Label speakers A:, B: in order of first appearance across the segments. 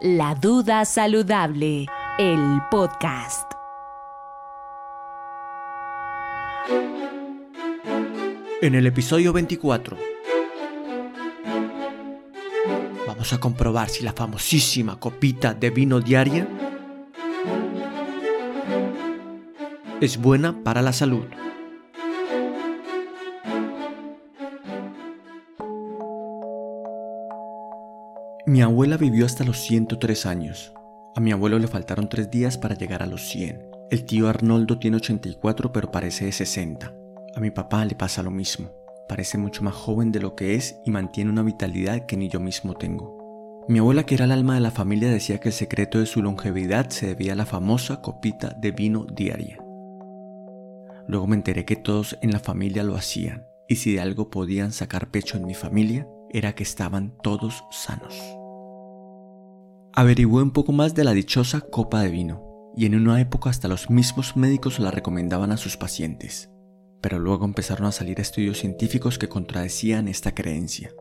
A: La Duda Saludable, el podcast.
B: En el episodio 24 vamos a comprobar si la famosísima copita de vino diaria es buena para la salud. Mi abuela vivió hasta los 103 años. A mi abuelo le faltaron 3 días para llegar a los 100. El tío Arnoldo tiene 84 pero parece de 60. A mi papá le pasa lo mismo. Parece mucho más joven de lo que es y mantiene una vitalidad que ni yo mismo tengo. Mi abuela, que era el alma de la familia, decía que el secreto de su longevidad se debía a la famosa copita de vino diaria. Luego me enteré que todos en la familia lo hacían, y si de algo podían sacar pecho en mi familia, era que estaban todos sanos. Averigué un poco más de la dichosa copa de vino, y en una época hasta los mismos médicos la recomendaban a sus pacientes, pero luego empezaron a salir estudios científicos que contradecían esta creencia.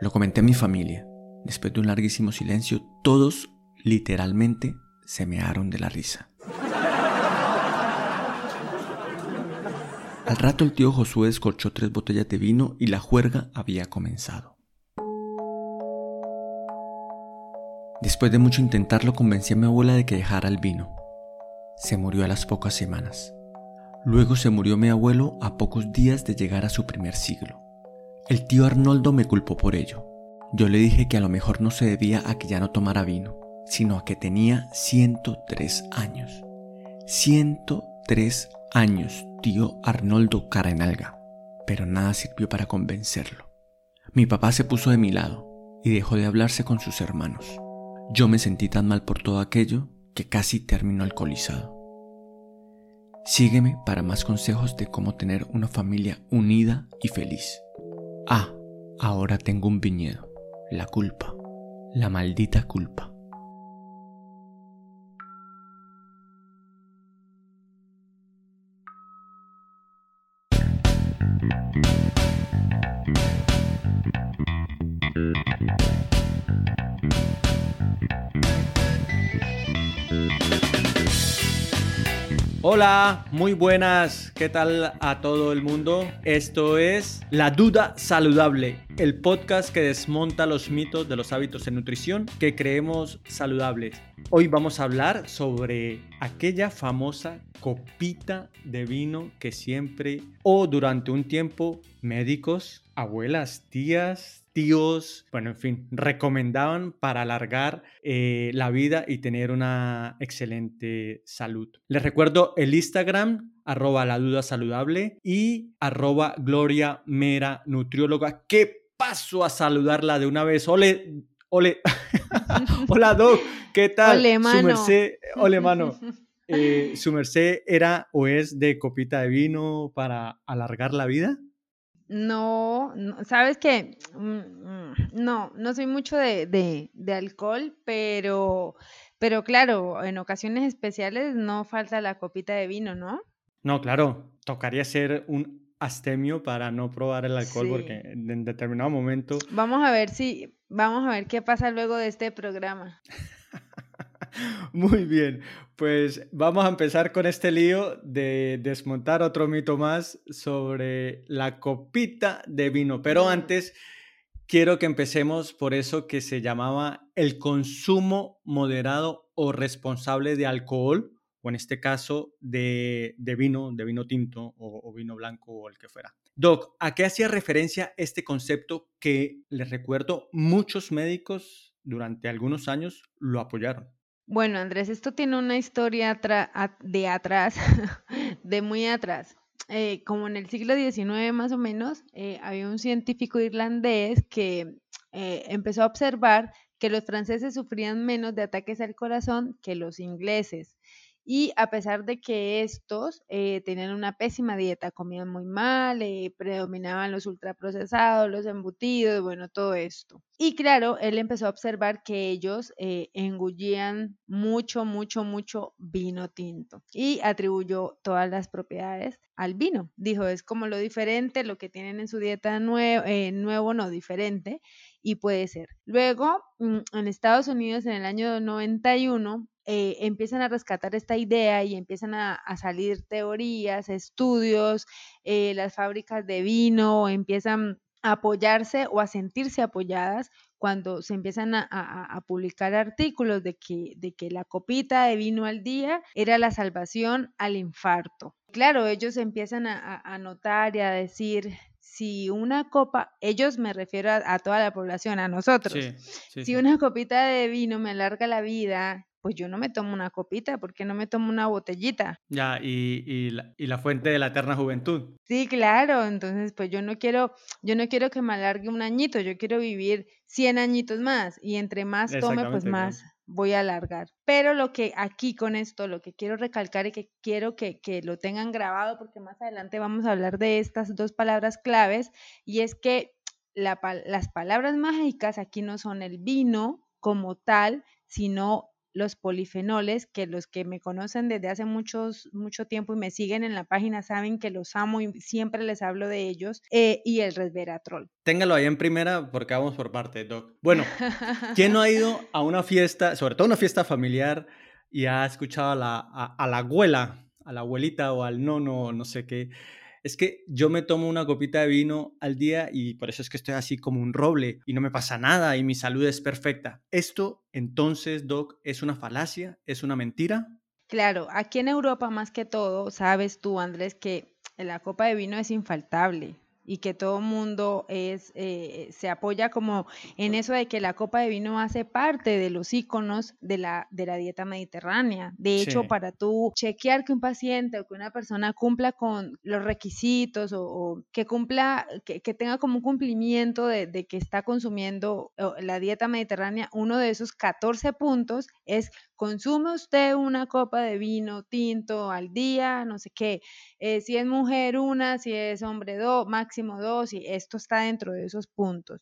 B: Lo comenté a mi familia. Después de un larguísimo silencio, todos literalmente se mearon de la risa. Al rato el tío Josué descorchó tres botellas de vino y la juerga había comenzado. Después de mucho intentarlo convencí a mi abuela de que dejara el vino. Se murió a las pocas semanas. Luego se murió mi abuelo a pocos días de llegar a su primer siglo. El tío Arnoldo me culpó por ello. Yo le dije que a lo mejor no se debía a que ya no tomara vino, sino a que tenía 103 años. 103 años, tío Arnoldo cara en alga. Pero nada sirvió para convencerlo. Mi papá se puso de mi lado y dejó de hablarse con sus hermanos. Yo me sentí tan mal por todo aquello que casi terminó alcoholizado. Sígueme para más consejos de cómo tener una familia unida y feliz. Ah, ahora tengo un viñedo. La culpa. La maldita culpa. Hola, muy buenas, ¿qué tal a todo el mundo? Esto es La Duda Saludable, el podcast que desmonta los mitos de los hábitos de nutrición que creemos saludables. Hoy vamos a hablar sobre aquella famosa copita de vino que siempre o durante un tiempo médicos, abuelas, tías, tíos, bueno, en fin, recomendaban para alargar eh, la vida y tener una excelente salud. Les recuerdo el Instagram, arroba la duda saludable y arroba gloria mera nutrióloga. ¿Qué paso a saludarla de una vez? Ole, ole. Hola, Doc, ¿qué tal?
C: Ole, mano.
B: Su merced, ole, mano. Eh, ¿Su merced era o es de copita de vino para alargar la vida?
C: No, sabes que mm, mm, no, no soy mucho de, de, alcohol, pero, pero claro, en ocasiones especiales no falta la copita de vino, ¿no?
B: No, claro, tocaría ser un astemio para no probar el alcohol porque en determinado momento...
C: Vamos a ver si, vamos a ver qué pasa luego de este programa.
B: Muy bien, pues vamos a empezar con este lío de desmontar otro mito más sobre la copita de vino. Pero antes quiero que empecemos por eso que se llamaba el consumo moderado o responsable de alcohol, o en este caso de, vino, de vino tinto o, o vino blanco o el que fuera. Doc, ¿a qué hacía referencia este concepto que les recuerdo muchos médicos durante algunos años lo apoyaron?
C: Bueno, Andrés, esto tiene una historia de atrás, de muy atrás. Eh, como en el siglo XIX más o menos, eh, había un científico irlandés que eh, empezó a observar que los franceses sufrían menos de ataques al corazón que los ingleses. Y a pesar de que estos eh, tenían una pésima dieta, comían muy mal, eh, predominaban los ultraprocesados, los embutidos, bueno, todo esto. Y claro, él empezó a observar que ellos eh, engullían mucho, mucho, mucho vino tinto y atribuyó todas las propiedades al vino. Dijo, es como lo diferente, lo que tienen en su dieta nuevo, nuevo no diferente, y puede ser. Luego, mm, en Estados Unidos, en el año 91, eh, empiezan a rescatar esta idea y empiezan a, salir teorías, estudios, eh, las fábricas de vino empiezan a apoyarse o a sentirse apoyadas cuando se empiezan a, publicar artículos de que, de que la copita de vino al día era la salvación al infarto. Claro, ellos empiezan a, notar y a decir, si una copa, ellos me refiero a, toda la población, a nosotros, si una copita de vino me alarga la vida, pues yo no me tomo una copita, porque no me tomo una botellita?
B: Ya, y, y, la, y, la, fuente de la eterna juventud.
C: Sí, claro, entonces pues yo no quiero, yo no quiero que me alargue un añito, yo quiero vivir 100 añitos más, y entre más tome, pues más voy a alargar. Pero lo que aquí con esto, lo que quiero recalcar y que quiero que, que lo tengan grabado, porque más adelante vamos a hablar de estas dos palabras claves, y es que la, las palabras mágicas aquí no son el vino como tal, sino los polifenoles, que los que me conocen desde hace muchos, mucho tiempo y me siguen en la página saben que los amo y siempre les hablo de ellos, eh, y el resveratrol.
B: Téngalo ahí en primera porque vamos por parte, Doc. Bueno, ¿quién no ha ido a una fiesta, sobre todo una fiesta familiar, y ha escuchado a la, a la abuela, a la abuelita o al nono, no sé qué? Es que yo me tomo una copita de vino al día y por eso es que estoy así como un roble y no me pasa nada y mi salud es perfecta. ¿Esto entonces, Doc, es una falacia? ¿Es una mentira?
C: Claro, aquí en Europa más que todo, sabes tú, Andrés, que la copa de vino es infaltable y que todo mundo es, eh, se apoya como en eso de que la copa de vino hace parte de los iconos de la, de la dieta mediterránea. De hecho, para tú chequear que un paciente o que una persona cumpla con los requisitos o, que cumpla, que, tenga como un cumplimiento de, de que está consumiendo la dieta mediterránea, uno de esos 14 puntos es consume usted una copa de vino tinto al día, no sé qué, eh, si es mujer una, si es hombre dos, máximo dos, y esto está dentro de esos puntos.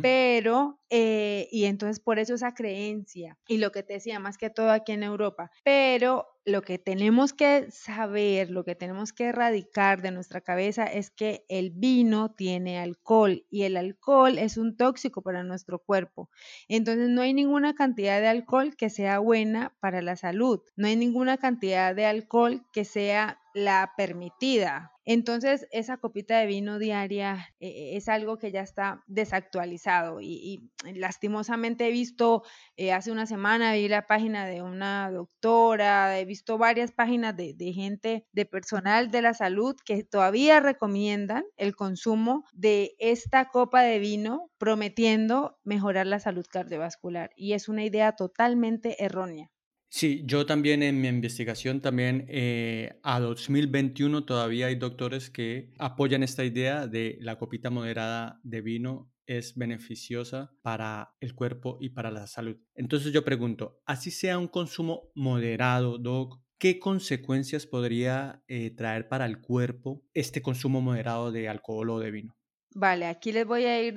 C: Pero, eh, y entonces por eso esa creencia, y lo que te decía, más que todo aquí en Europa, pero lo que tenemos que saber, lo que tenemos que erradicar de nuestra cabeza es que el vino tiene alcohol y el alcohol es un tóxico para nuestro cuerpo. Entonces no hay ninguna cantidad de alcohol que sea buena para la salud. No hay ninguna cantidad de alcohol que sea la permitida. Entonces, esa copita de vino diaria eh, es algo que ya está desactualizado y, lastimosamente he visto, eh, hace una semana vi la página de una doctora, he visto varias páginas de, de gente, de personal de la salud que todavía recomiendan el consumo de esta copa de vino prometiendo mejorar la salud cardiovascular y es una idea totalmente errónea.
B: Sí, yo también en mi investigación, también eh, a 2021 todavía hay doctores que apoyan esta idea de la copita moderada de vino es beneficiosa para el cuerpo y para la salud. Entonces yo pregunto, así sea un consumo moderado, Doc, ¿qué consecuencias podría eh, traer para el cuerpo este consumo moderado de alcohol o de vino?
C: Vale, aquí les voy a ir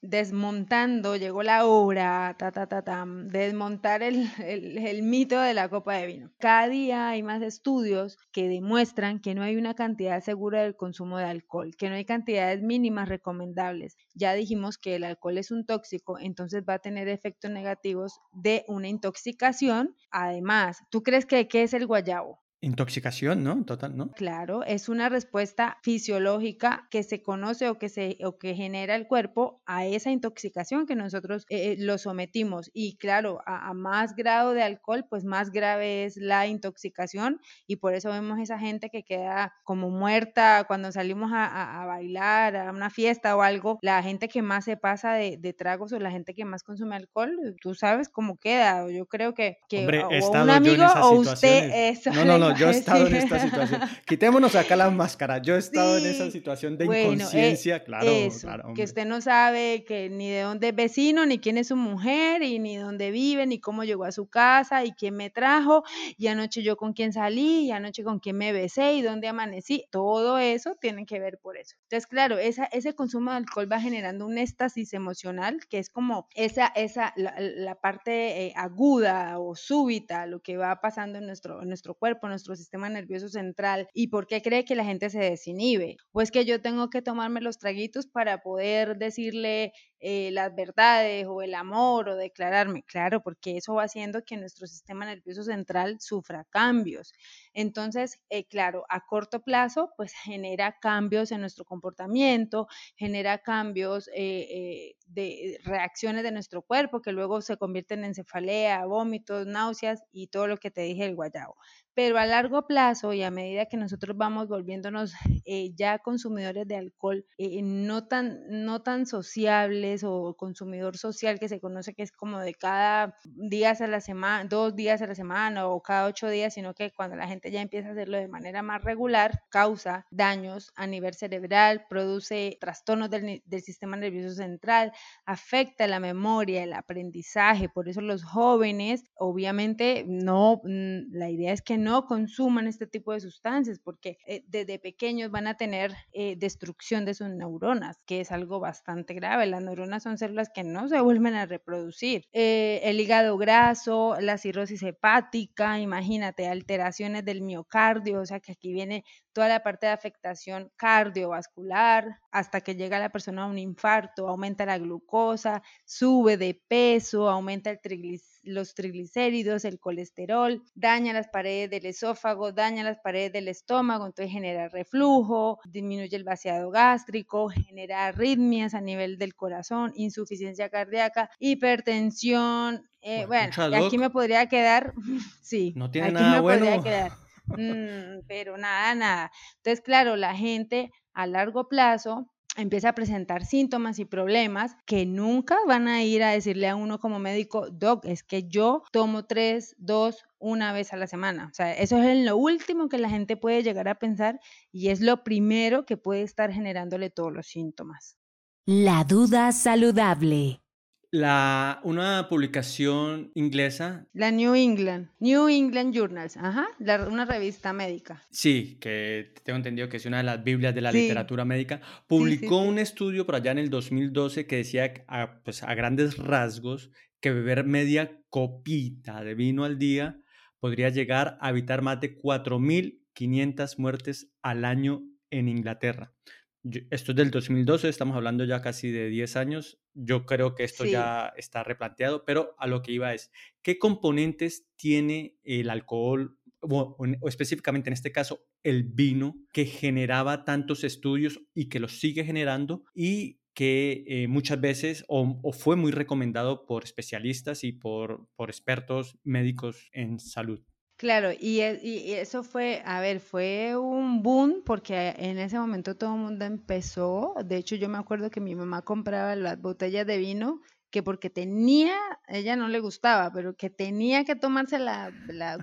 C: desmontando, llegó la hora, ta, ta, ta, ta, desmontar el, el, mito de la copa de vino. Cada día hay más estudios que demuestran que no hay una cantidad segura del consumo de alcohol, que no hay cantidades mínimas recomendables. Ya dijimos que el alcohol es un tóxico, entonces va a tener efectos negativos de una intoxicación. Además, ¿tú crees que qué es el guayabo?
B: Intoxicación, ¿no? Total, ¿no?
C: Claro, es una respuesta fisiológica que se conoce o que se o que genera el cuerpo a esa intoxicación que nosotros eh, eh, lo sometimos. Y claro, a, más grado de alcohol, pues más grave es la intoxicación y por eso vemos esa gente que queda como muerta cuando salimos a, bailar, a una fiesta o algo. La gente que más se pasa de, tragos o la gente que más consume alcohol, tú sabes cómo queda. Yo creo que, que
B: o, un amigo o usted eso. No, no, no, yo he estado en esta situación. Quitémonos acá la máscara. Yo he estado en esa situación de eh, inconsciencia, claro,
C: claro. Que usted no sabe que ni de dónde es vecino, ni quién es su mujer, y ni dónde vive, ni cómo llegó a su casa, y quién me trajo, y anoche yo con quién salí, y anoche con quién me besé, y dónde amanecí. Todo eso tiene que ver por eso. Entonces, claro, esa, ese consumo de alcohol va generando un éxtasis emocional, que es como esa, esa, la, parte eh, aguda o súbita, lo que va pasando en nuestro, en nuestro cuerpo, nuestro sistema nervioso central y por qué cree que la gente se desinhibe. Pues que yo tengo que tomarme los traguitos para poder decirle eh, las verdades o el amor o declararme. Claro, porque eso va haciendo que nuestro sistema nervioso central sufra cambios. Entonces, eh, claro, a corto plazo, pues genera cambios en nuestro comportamiento, genera cambios eh, de reacciones de nuestro cuerpo que luego se convierten en cefalea, vómitos, náuseas y todo lo que te dije el guayabo. Pero a largo plazo y a medida que nosotros vamos volviéndonos eh, ya consumidores de alcohol, eh, no, tan, no tan sociables o consumidor social que se conoce que es como de cada días a la semana, dos días a la semana o cada ocho días, sino que cuando la gente ya empieza a hacerlo de manera más regular, causa daños a nivel cerebral, produce trastornos del, del sistema nervioso central, afecta la memoria, el aprendizaje, por eso los jóvenes, obviamente, no, mm, la idea es que no consuman este tipo de sustancias, porque eh, desde pequeños van a tener eh, destrucción de sus neuronas, que es algo bastante grave. Las neuronas son células que no se vuelven a reproducir. Eh, el hígado graso, la cirrosis hepática, imagínate, alteraciones del miocardio, o sea que aquí viene toda la parte de afectación cardiovascular, hasta que llega la persona a un infarto, aumenta la glucosa, sube de peso, aumenta el los triglicéridos, el colesterol, daña las paredes del esófago, daña las paredes del estómago, entonces genera reflujo, disminuye el vaciado gástrico, genera arritmias a nivel del corazón, insuficiencia cardíaca, hipertensión. Eh, bueno, aquí me podría quedar, sí,
B: no tiene aquí nada me bueno. podría
C: quedar Mm, pero nada, nada. Entonces, claro, la gente a largo plazo empieza a presentar síntomas y problemas que nunca van a ir a decirle a uno como médico, doc, es que yo tomo tres, dos, una vez a la semana. O sea, eso es lo último que la gente puede llegar a pensar y es lo primero que puede estar generándole todos los síntomas.
A: La duda saludable.
B: La, una publicación inglesa.
C: La New England, New England Journals, ajá, una revista médica.
B: Sí, que tengo entendido que es una de las Biblias de la literatura médica. Publicó un estudio por allá en el 2012 que decía a, pues, a grandes rasgos que beber media copita de vino al día podría llegar a evitar más de 4.500 muertes al año en Inglaterra esto es del 2012, estamos hablando ya casi de 10 años. Yo creo que esto ya está replanteado, pero a lo que iba es, ¿qué componentes tiene el alcohol, o, específicamente en este caso el vino, que generaba tantos estudios y que los sigue generando y que eh, muchas veces o, fue muy recomendado por especialistas y por, por expertos médicos en salud?
C: Claro, y, y, eso fue, a ver, fue un boom porque en ese momento todo el mundo empezó. De hecho, yo me acuerdo que mi mamá compraba las botellas de vino que porque tenía, ella no le gustaba, pero que tenía que tomarse la,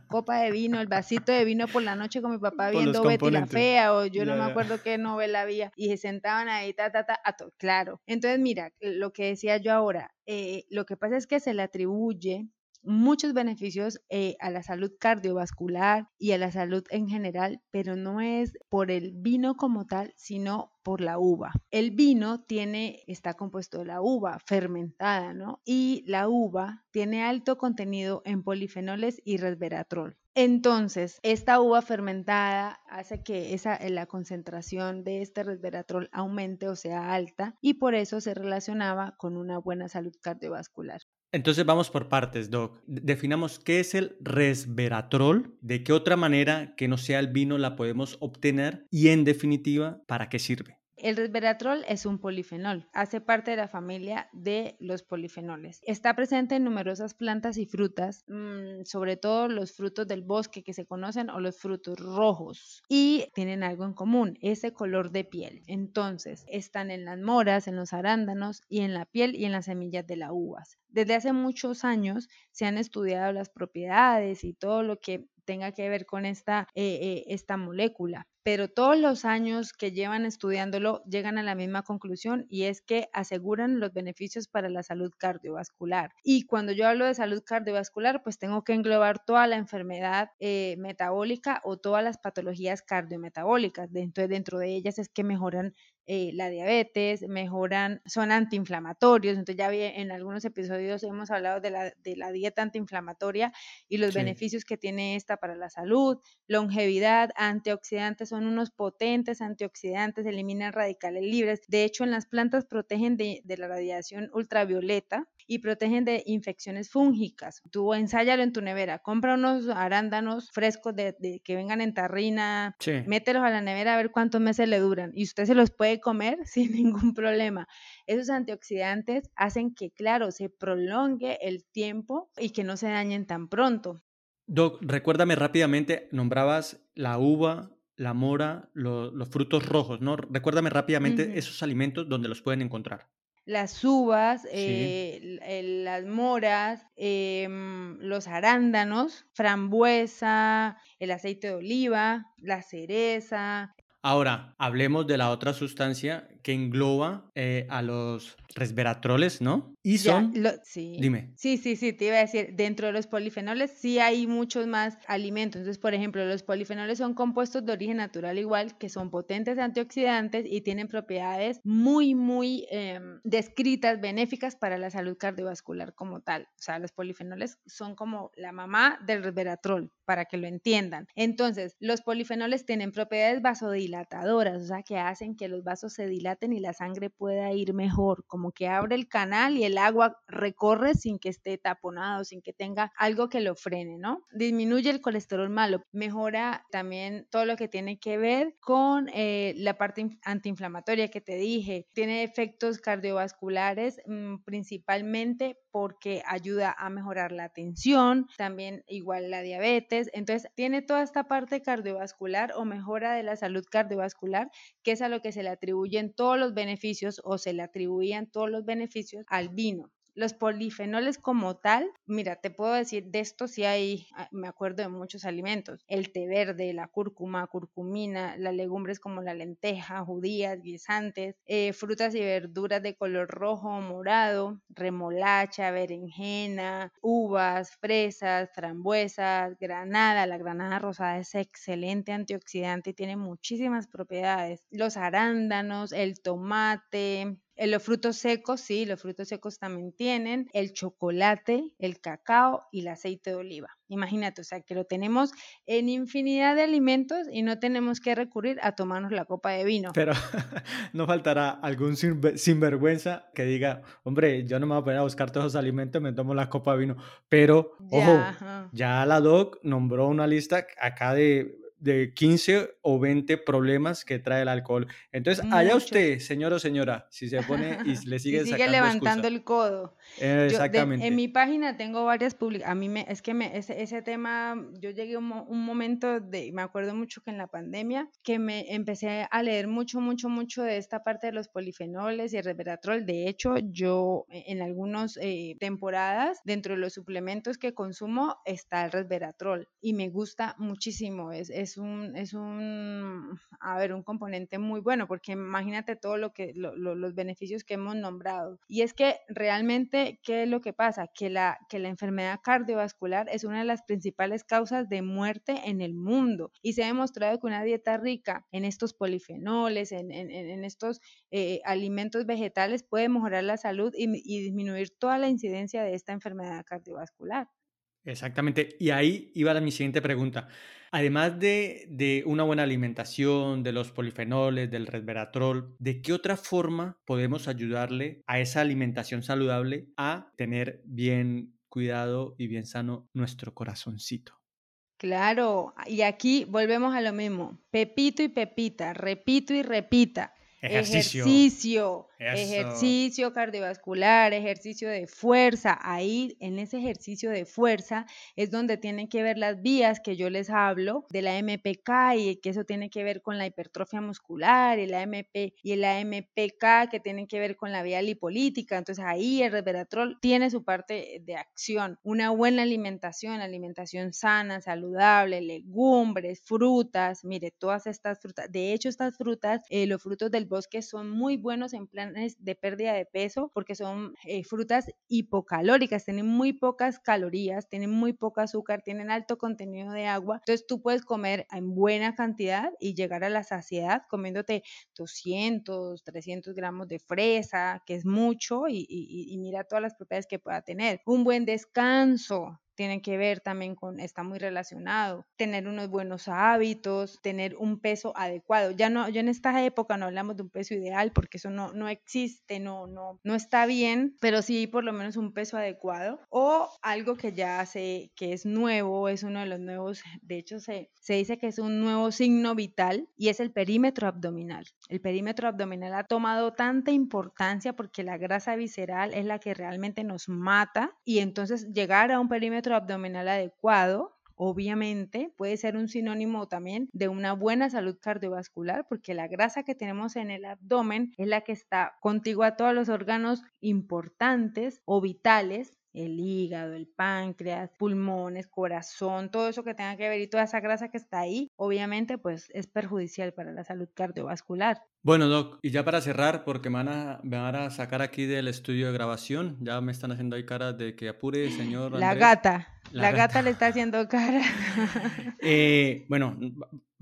C: copa de vino, el vasito de vino por la noche con mi papá viendo Betty la Fea o yo no me acuerdo qué novela había y se sentaban ahí, ta, ta, ta, a todo, claro. Entonces, mira, lo que decía yo ahora, eh, lo que pasa es que se le atribuye muchos beneficios eh, a la salud cardiovascular y a la salud en general, pero no es por el vino como tal, sino por la uva. El vino tiene, está compuesto de la uva fermentada, ¿no? Y la uva tiene alto contenido en polifenoles y resveratrol. Entonces, esta uva fermentada hace que esa, la concentración de este resveratrol aumente o sea alta y por eso se relacionaba con una buena salud cardiovascular.
B: Entonces vamos por partes, Doc. Definamos qué es el resveratrol, de qué otra manera que no sea el vino la podemos obtener y en definitiva, ¿para qué sirve?
C: El resveratrol es un polifenol, hace parte de la familia de los polifenoles. Está presente en numerosas plantas y frutas, mm, sobre todo los frutos del bosque que se conocen o los frutos rojos. Y tienen algo en común, ese color de piel. Entonces, están en las moras, en los arándanos y en la piel y en las semillas de las uvas. Desde hace muchos años se han estudiado las propiedades y todo lo que tenga que ver con esta, eh, eh, esta molécula. Pero todos los años que llevan estudiándolo llegan a la misma conclusión y es que aseguran los beneficios para la salud cardiovascular. Y cuando yo hablo de salud cardiovascular, pues tengo que englobar toda la enfermedad eh, metabólica o todas las patologías cardiometabólicas. Dentro, dentro de ellas es que mejoran eh, la diabetes, mejoran, son antiinflamatorios. Entonces ya en algunos episodios hemos hablado de la, de la dieta antiinflamatoria y los beneficios que tiene esta para la salud, longevidad, antioxidantes, son unos potentes antioxidantes, eliminan radicales libres. De hecho, en las plantas protegen de, de la radiación ultravioleta y protegen de infecciones fúngicas. Tú ensáyalo en tu nevera, compra unos arándanos frescos de, que vengan en tarrina, mételos a la nevera a ver cuántos meses le duran y usted se los puede comer sin ningún problema. Esos antioxidantes hacen que, claro, se prolongue el tiempo y que no se dañen tan pronto.
B: Doc, recuérdame rápidamente, nombrabas la uva, la mora, los frutos rojos, ¿no? Recuérdame rápidamente esos alimentos donde los pueden encontrar
C: las uvas, eh, las moras, em, los arándanos, frambuesa, el aceite de oliva, la cereza.
B: Ahora, hablemos de la otra sustancia que engloba eh, a los resveratroles, ¿no? Y son...
C: sí.
B: Dime.
C: Sí, sí, sí, te iba a decir, dentro de los polifenoles sí hay muchos más alimentos. Entonces, por ejemplo, los polifenoles son compuestos de origen natural igual, que son potentes antioxidantes y tienen propiedades muy, muy em, descritas, benéficas para la salud cardiovascular como tal. O sea, los polifenoles son como la mamá del resveratrol, para que lo entiendan. Entonces, los polifenoles tienen propiedades vasodilatadoras, o sea, que hacen que los vasos se dilaten y la sangre pueda ir mejor, como que abre el canal y el agua recorre sin que esté taponado, sin que tenga algo que lo frene, ¿no? Disminuye el colesterol malo, mejora también todo lo que tiene que ver con eh, la parte antiinflamatoria que te dije, tiene efectos cardiovasculares mm, principalmente porque ayuda a mejorar la tensión, también igual la diabetes, entonces tiene toda esta parte cardiovascular o mejora de la salud cardiovascular, que es a lo que se le atribuyen todos los beneficios o se le atribuían todos los beneficios al Los polifenoles como tal, mira, te puedo decir, de esto sí hay, ah, me acuerdo de muchos alimentos, el té verde, la cúrcuma, curcumina, las legumbres como la lenteja, judías, guisantes, eh, frutas y verduras de color rojo o morado, remolacha, berenjena, uvas, fresas, frambuesas, granada, la granada rosada es excelente antioxidante y tiene muchísimas propiedades, los arándanos, el tomate, los frutos secos, sí, los frutos secos también tienen el chocolate, el cacao y el aceite de oliva. Imagínate, o sea, que lo tenemos en infinidad de alimentos y no tenemos que recurrir a tomarnos la copa de vino.
B: Pero no faltará algún sinvergüenza que diga, hombre, yo no me voy a poner a buscar todos esos alimentos, me tomo la copa de vino. Pero, ojo, ya la doc nombró una lista acá de de 15 o 20 problemas que trae el alcohol. Entonces, allá usted, señor o señora, si se pone y le sigue,
C: sigue levantando el codo.
B: exactamente.
C: en mi página tengo varias publicaciones. A mí me, es que me, ese, ese tema, yo llegué un, un, momento de, me acuerdo mucho que en la pandemia, que me empecé a leer mucho, mucho, mucho de esta parte de los polifenoles y el resveratrol. De hecho, yo en algunas eh, temporadas, dentro de los suplementos que consumo, está el resveratrol y me gusta muchísimo. Es, es un, es un, a ver, un componente muy bueno, porque imagínate todo lo que, los beneficios que hemos nombrado. Y es que realmente, ¿qué es lo que pasa? Que la, que la enfermedad cardiovascular es una de las principales causas de muerte en el mundo. Y se ha demostrado que una dieta rica en estos polifenoles, en, en, estos eh, alimentos vegetales, puede mejorar la salud y disminuir toda la incidencia de esta enfermedad cardiovascular.
B: Exactamente. Y ahí iba mi siguiente pregunta. Además de, una buena alimentación, de los polifenoles, del resveratrol, ¿de qué otra forma podemos ayudarle a esa alimentación saludable a tener bien cuidado y bien sano nuestro corazoncito?
C: Claro, y aquí volvemos a lo mismo. Pepito y Pepita, repito y repita.
B: Ejercicio.
C: Ejercicio, cardiovascular, ejercicio de fuerza. Ahí, en ese ejercicio de fuerza, es donde tienen que ver las vías que yo les hablo de la MPK y que eso tiene que ver con la hipertrofia muscular y la MP y la MPK que tienen que ver con la vía lipolítica. Entonces ahí el resveratrol tiene su parte de acción. Una buena alimentación, alimentación sana, saludable, legumbres, frutas. Mire, todas estas frutas. De hecho, estas frutas, eh, los frutos del bosque son muy buenos en planes de pérdida de peso porque son eh, frutas hipocalóricas, tienen muy pocas calorías, tienen muy poco azúcar, tienen alto contenido de agua. Entonces tú puedes comer en buena cantidad y llegar a la saciedad comiéndote 200, 300 gramos de fresa, que es mucho, y, y mira todas las propiedades que pueda tener. Un buen descanso, tiene que ver también con, está muy relacionado, tener unos buenos hábitos, tener un peso adecuado. Ya no, ya en esta época no hablamos de un peso ideal porque eso no, no existe, no, no, no está bien, pero sí por lo menos un peso adecuado o algo que ya hace, que es nuevo, es uno de los nuevos, de hecho se, se dice que es un nuevo signo vital y es el perímetro abdominal. El perímetro abdominal ha tomado tanta importancia porque la grasa visceral es la que realmente nos mata y entonces llegar a un perímetro abdominal adecuado obviamente puede ser un sinónimo también de una buena salud cardiovascular porque la grasa que tenemos en el abdomen es la que está contigua a todos los órganos importantes o vitales el hígado, el páncreas, pulmones, corazón, todo eso que tenga que ver y toda esa grasa que está ahí, obviamente pues es perjudicial para la salud cardiovascular.
B: Bueno, Doc, y ya para cerrar, porque me van, a, me van a sacar aquí del estudio de grabación, ya me están haciendo ahí caras de que apure, señor.
C: La gata, la, gata. le está haciendo cara.
B: Eh, bueno,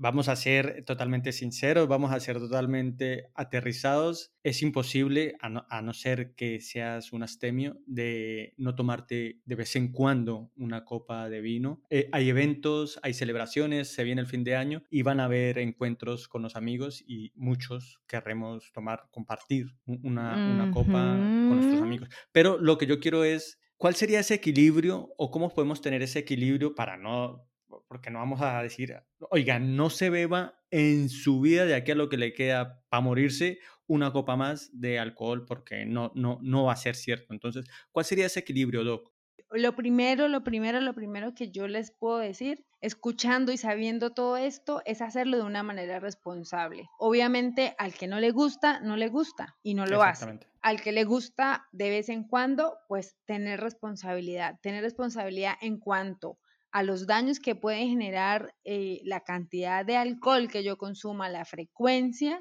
B: vamos a ser totalmente sinceros, vamos a ser totalmente aterrizados. Es imposible, a no, ser que seas un astemio, de no tomarte de vez en cuando una copa de vino. Eh, hay eventos, hay celebraciones, se viene el fin de año y van a haber encuentros con los amigos y muchos querremos tomar, compartir una, copa con nuestros amigos. Pero lo que yo quiero es ¿Cuál sería ese equilibrio o cómo podemos tener ese equilibrio para no porque no vamos a decir, oiga, no se beba en su vida de aquí a lo que le queda para morirse una copa más de alcohol porque no, no, no va a ser cierto. Entonces, ¿cuál sería ese equilibrio, Doc?
C: Lo primero, lo primero, lo primero que yo les puedo decir, escuchando y sabiendo todo esto, es hacerlo de una manera responsable. Obviamente, al que no le gusta, no le gusta y no lo hace. Al que le gusta de vez en cuando, pues tener responsabilidad, tener responsabilidad en cuanto a los daños que puede generar eh, la cantidad de alcohol que yo consuma, la frecuencia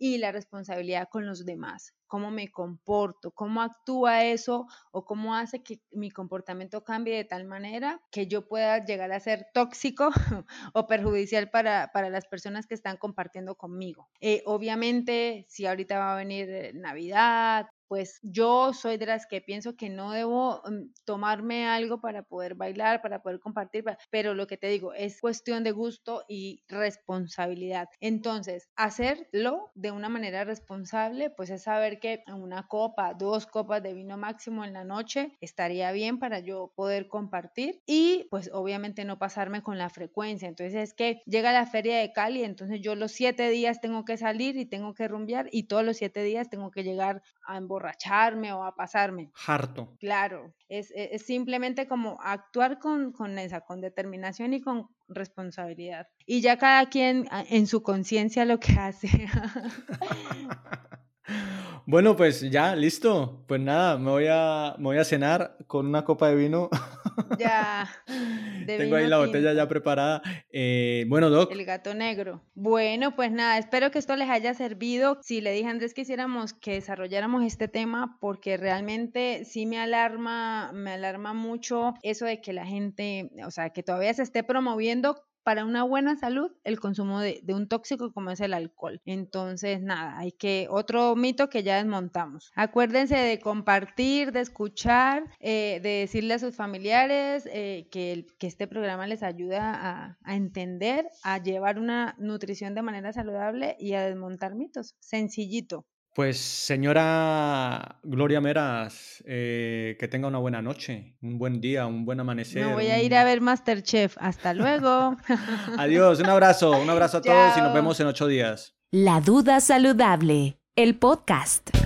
C: y la responsabilidad con los demás cómo me comporto, cómo actúa eso o cómo hace que mi comportamiento cambie de tal manera que yo pueda llegar a ser tóxico o perjudicial para, las personas que están compartiendo conmigo. Eh, obviamente, si ahorita va a venir eh, Navidad, pues yo soy de las que pienso que no debo mm, tomarme algo para poder bailar, para poder compartir, pero lo que te digo es cuestión de gusto y responsabilidad. Entonces, hacerlo de una manera responsable, pues es saber que una copa, dos copas de vino máximo en la noche estaría bien para yo poder compartir y pues obviamente no pasarme con la frecuencia. Entonces es que llega la feria de Cali, entonces yo los siete días tengo que salir y tengo que rumbear y todos los siete días tengo que llegar a emborracharme o a pasarme.
B: Harto.
C: Claro, es, es simplemente como actuar con, con esa, con determinación y con responsabilidad. Y ya cada quien en su conciencia lo que hace.
B: Bueno, pues ya, listo. Pues nada, me voy a, me voy a cenar con una copa de vino.
C: Ya.
B: Tengo ahí la botella ya preparada. Eh, bueno, Doc.
C: El gato negro. Bueno, pues nada, espero que esto les haya servido. Si le dije a Andrés que hiciéramos, que desarrolláramos este tema, porque realmente sí me alarma, me alarma mucho eso de que la gente, o sea, que todavía se esté promoviendo para una buena salud el consumo de, un tóxico como es el alcohol. Entonces, nada, hay que, otro mito que ya desmontamos. Acuérdense de compartir, de escuchar, eh, de decirle a sus familiares eh, que, este programa les ayuda a, a, entender, a llevar una nutrición de manera saludable y a desmontar mitos. Sencillito.
B: Pues señora Gloria Meras, eh, que tenga una buena noche, un buen día, un buen amanecer.
C: Me voy a ir a ver Masterchef. Hasta luego.
B: Adiós, un abrazo, un abrazo a todos y nos vemos en ocho días.
A: La duda saludable, el podcast.